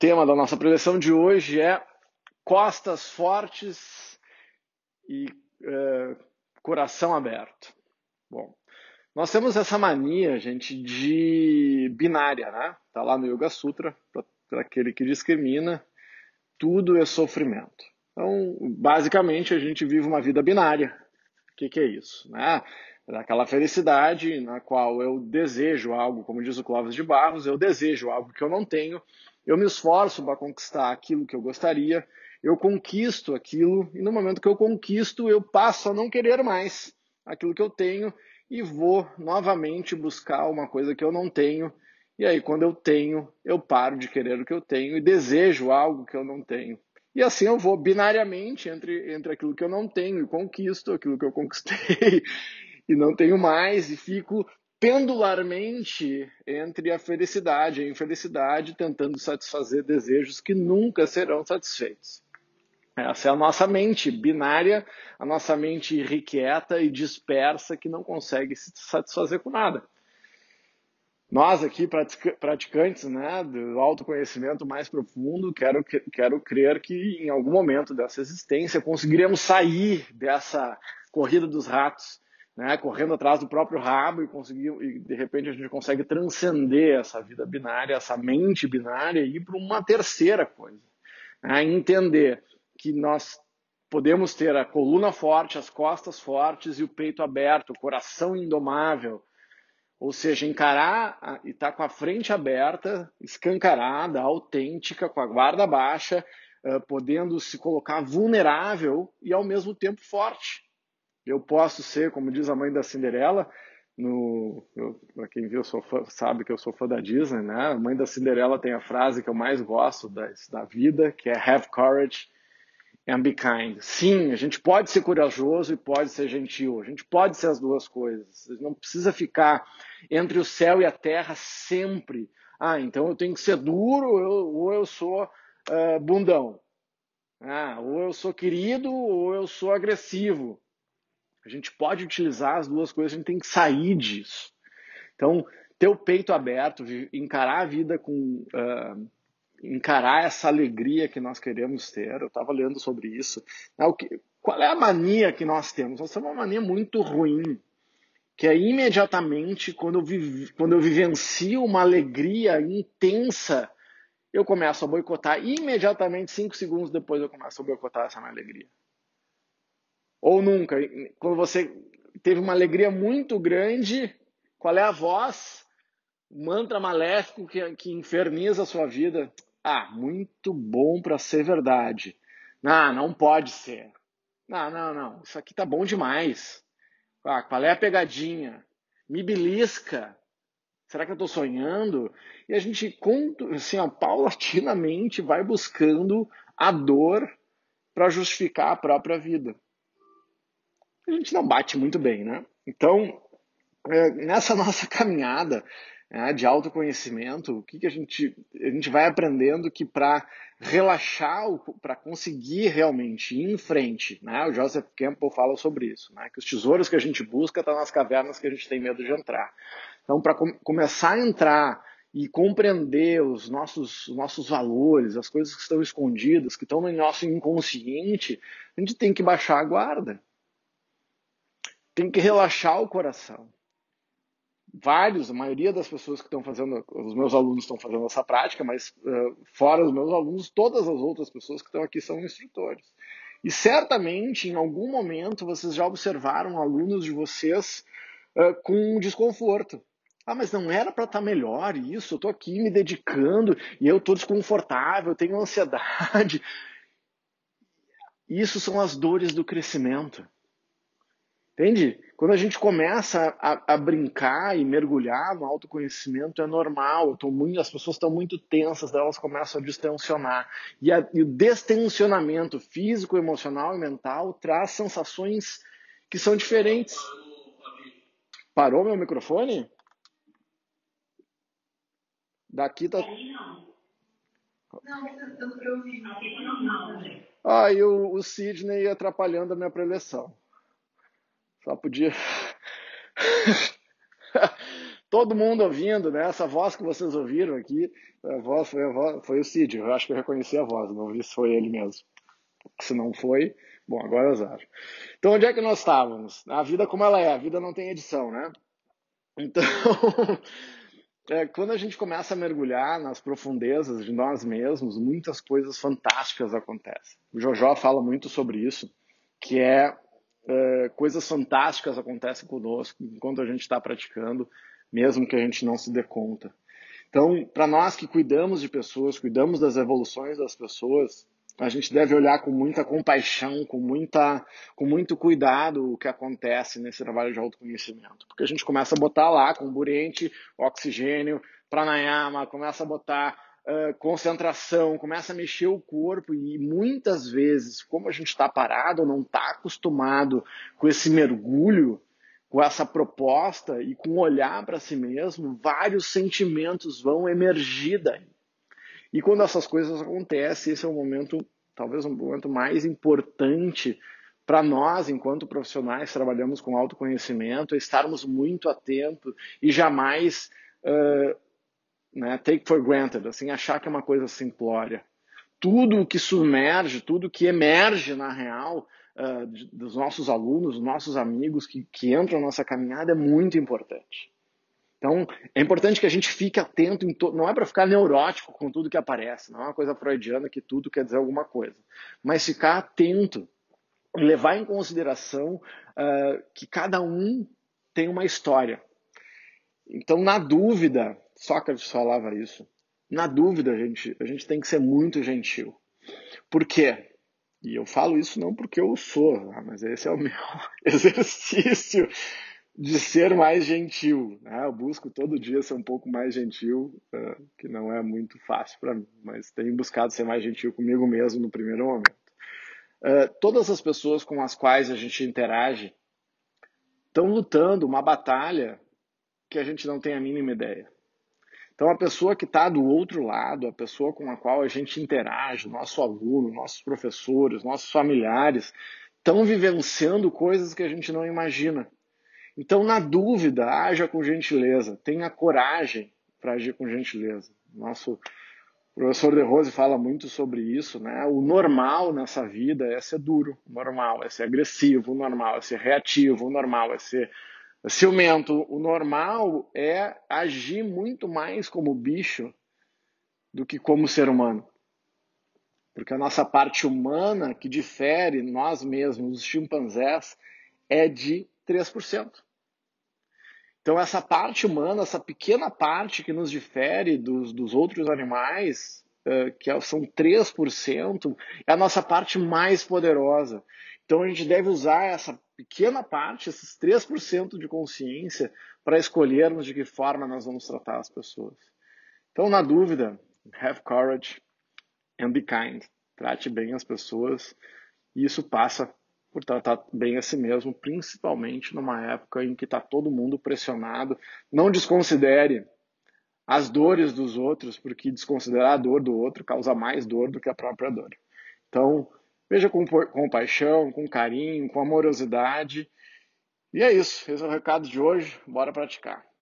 tema da nossa preleção de hoje é costas fortes e é, coração aberto. Bom, nós temos essa mania, gente, de binária, né? Tá lá no Yoga Sutra, para aquele que discrimina, tudo é sofrimento. Então, basicamente, a gente vive uma vida binária. O que, que é isso? Né? Aquela felicidade na qual eu desejo algo, como diz o Clóvis de Barros, eu desejo algo que eu não tenho, eu me esforço para conquistar aquilo que eu gostaria, eu conquisto aquilo, e no momento que eu conquisto, eu passo a não querer mais aquilo que eu tenho e vou novamente buscar uma coisa que eu não tenho. E aí, quando eu tenho, eu paro de querer o que eu tenho e desejo algo que eu não tenho. E assim eu vou binariamente entre, entre aquilo que eu não tenho e conquisto, aquilo que eu conquistei e não tenho mais, e fico pendularmente entre a felicidade e a infelicidade, tentando satisfazer desejos que nunca serão satisfeitos. Essa é a nossa mente binária, a nossa mente irrequieta e dispersa que não consegue se satisfazer com nada. Nós aqui, praticantes né, do autoconhecimento mais profundo, quero, quero crer que em algum momento dessa existência conseguiremos sair dessa corrida dos ratos, né, correndo atrás do próprio rabo e, conseguir, e de repente a gente consegue transcender essa vida binária, essa mente binária e ir para uma terceira coisa. Né, entender que nós podemos ter a coluna forte, as costas fortes e o peito aberto, o coração indomável. Ou seja, encarar e estar tá com a frente aberta, escancarada, autêntica, com a guarda baixa, podendo se colocar vulnerável e ao mesmo tempo forte. Eu posso ser, como diz a mãe da Cinderela, no para quem viu fã, sabe que eu sou fã da Disney, né? A mãe da Cinderela tem a frase que eu mais gosto da, da vida, que é have courage and be kind. Sim, a gente pode ser corajoso e pode ser gentil. A gente pode ser as duas coisas. Não precisa ficar entre o céu e a terra sempre. Ah, então eu tenho que ser duro ou eu sou uh, bundão. Ah, ou eu sou querido ou eu sou agressivo. A gente pode utilizar as duas coisas, a gente tem que sair disso. Então, ter o peito aberto, encarar a vida com. Uh, encarar essa alegria que nós queremos ter. Eu estava lendo sobre isso. Né, qual é a mania que nós temos? Nós temos uma mania muito ruim, que é imediatamente quando eu, vive, quando eu vivencio uma alegria intensa, eu começo a boicotar. Imediatamente, cinco segundos depois, eu começo a boicotar essa minha alegria. Ou nunca. Quando você teve uma alegria muito grande, qual é a voz? mantra maléfico que, que inferniza a sua vida. Ah, muito bom para ser verdade. Não, não pode ser. Não, não, não. Isso aqui tá bom demais. Ah, qual é a pegadinha? Me belisca. Será que eu estou sonhando? E a gente, assim, ó, paulatinamente vai buscando a dor para justificar a própria vida. A gente não bate muito bem, né? Então, é, nessa nossa caminhada, né, de autoconhecimento, o que, que a gente a gente vai aprendendo que para relaxar, para conseguir realmente ir em frente, né, o Joseph Campbell fala sobre isso, né, que os tesouros que a gente busca estão tá nas cavernas que a gente tem medo de entrar. Então, para com, começar a entrar e compreender os nossos, os nossos valores, as coisas que estão escondidas, que estão no nosso inconsciente, a gente tem que baixar a guarda. Tem que relaxar o coração vários, a maioria das pessoas que estão fazendo, os meus alunos estão fazendo essa prática, mas uh, fora os meus alunos, todas as outras pessoas que estão aqui são instrutores. E certamente, em algum momento, vocês já observaram alunos de vocês uh, com desconforto. Ah, mas não era para estar tá melhor isso, eu estou aqui me dedicando e eu estou desconfortável, eu tenho ansiedade. Isso são as dores do crescimento. Entende? Quando a gente começa a, a, brincar e mergulhar no autoconhecimento, é normal. Muito, as pessoas estão muito tensas, elas começam a distensionar. E, a, e o destensionamento físico, emocional e mental traz sensações que são diferentes. Parou meu microfone? Daqui tá. Não, eu ouvi. Ah, e o, o Sidney atrapalhando a minha preleção. Só podia. todo mundo ouvindo, né? Essa voz que vocês ouviram aqui, a voz foi, a voz, foi o Cid. Eu acho que eu reconheci a voz, não vi se foi ele mesmo. Se não foi, bom, agora eu acho. Então, onde é que nós estávamos? A vida como ela é, a vida não tem edição, né? Então, é, quando a gente começa a mergulhar nas profundezas de nós mesmos, muitas coisas fantásticas acontecem. O Jojó fala muito sobre isso, que é, é coisas fantásticas acontecem conosco enquanto a gente está praticando, mesmo que a gente não se dê conta. Então, para nós que cuidamos de pessoas, cuidamos das evoluções das pessoas, a gente deve olhar com muita compaixão, com, muita, com muito cuidado o que acontece nesse trabalho de autoconhecimento. Porque a gente começa a botar lá comburente, oxigênio, pranayama, começa a botar concentração, começa a mexer o corpo e muitas vezes, como a gente está parado, não está acostumado com esse mergulho, com essa proposta e com olhar para si mesmo, vários sentimentos vão emergir daí. E quando essas coisas acontecem, esse é o momento, talvez um momento mais importante para nós, enquanto profissionais, trabalhamos com autoconhecimento, é estarmos muito atentos e jamais uh, né, take for granted, assim, achar que é uma coisa simplória. Tudo o que submerge, tudo que emerge na real uh, dos nossos alunos, dos nossos amigos que, que entram na nossa caminhada é muito importante. Então, é importante que a gente fique atento, não é para ficar neurótico com tudo que aparece, não é uma coisa freudiana que tudo quer dizer alguma coisa, mas ficar atento e levar em consideração uh, que cada um tem uma história. Então, na dúvida, Sócrates falava isso, na dúvida, a gente, a gente tem que ser muito gentil. Por quê? E eu falo isso não porque eu sou, ah, mas esse é o meu exercício de ser mais gentil. Né? Eu busco todo dia ser um pouco mais gentil, uh, que não é muito fácil para mim, mas tenho buscado ser mais gentil comigo mesmo no primeiro momento. Uh, todas as pessoas com as quais a gente interage estão lutando uma batalha que a gente não tem a mínima ideia. Então, a pessoa que está do outro lado, a pessoa com a qual a gente interage, nosso aluno, nossos professores, nossos familiares, estão vivenciando coisas que a gente não imagina. Então, na dúvida, haja com gentileza, tenha coragem para agir com gentileza. Nosso professor De Rose fala muito sobre isso, né? O normal nessa vida é ser duro, o normal é ser agressivo, o normal é ser reativo, o normal é ser ciumento, o normal é agir muito mais como bicho do que como ser humano. Porque a nossa parte humana, que difere nós mesmos, os chimpanzés, é de 3%. Então, essa parte humana, essa pequena parte que nos difere dos, dos outros animais, uh, que são 3%, é a nossa parte mais poderosa. Então, a gente deve usar essa pequena parte, esses 3% de consciência, para escolhermos de que forma nós vamos tratar as pessoas. Então, na dúvida, have courage and be kind. Trate bem as pessoas. E isso passa por tratar bem a si mesmo, principalmente numa época em que está todo mundo pressionado. Não desconsidere as dores dos outros, porque desconsiderar a dor do outro causa mais dor do que a própria dor. Então, veja com compaixão, com carinho, com amorosidade. E é isso. Esse é o recado de hoje. Bora praticar.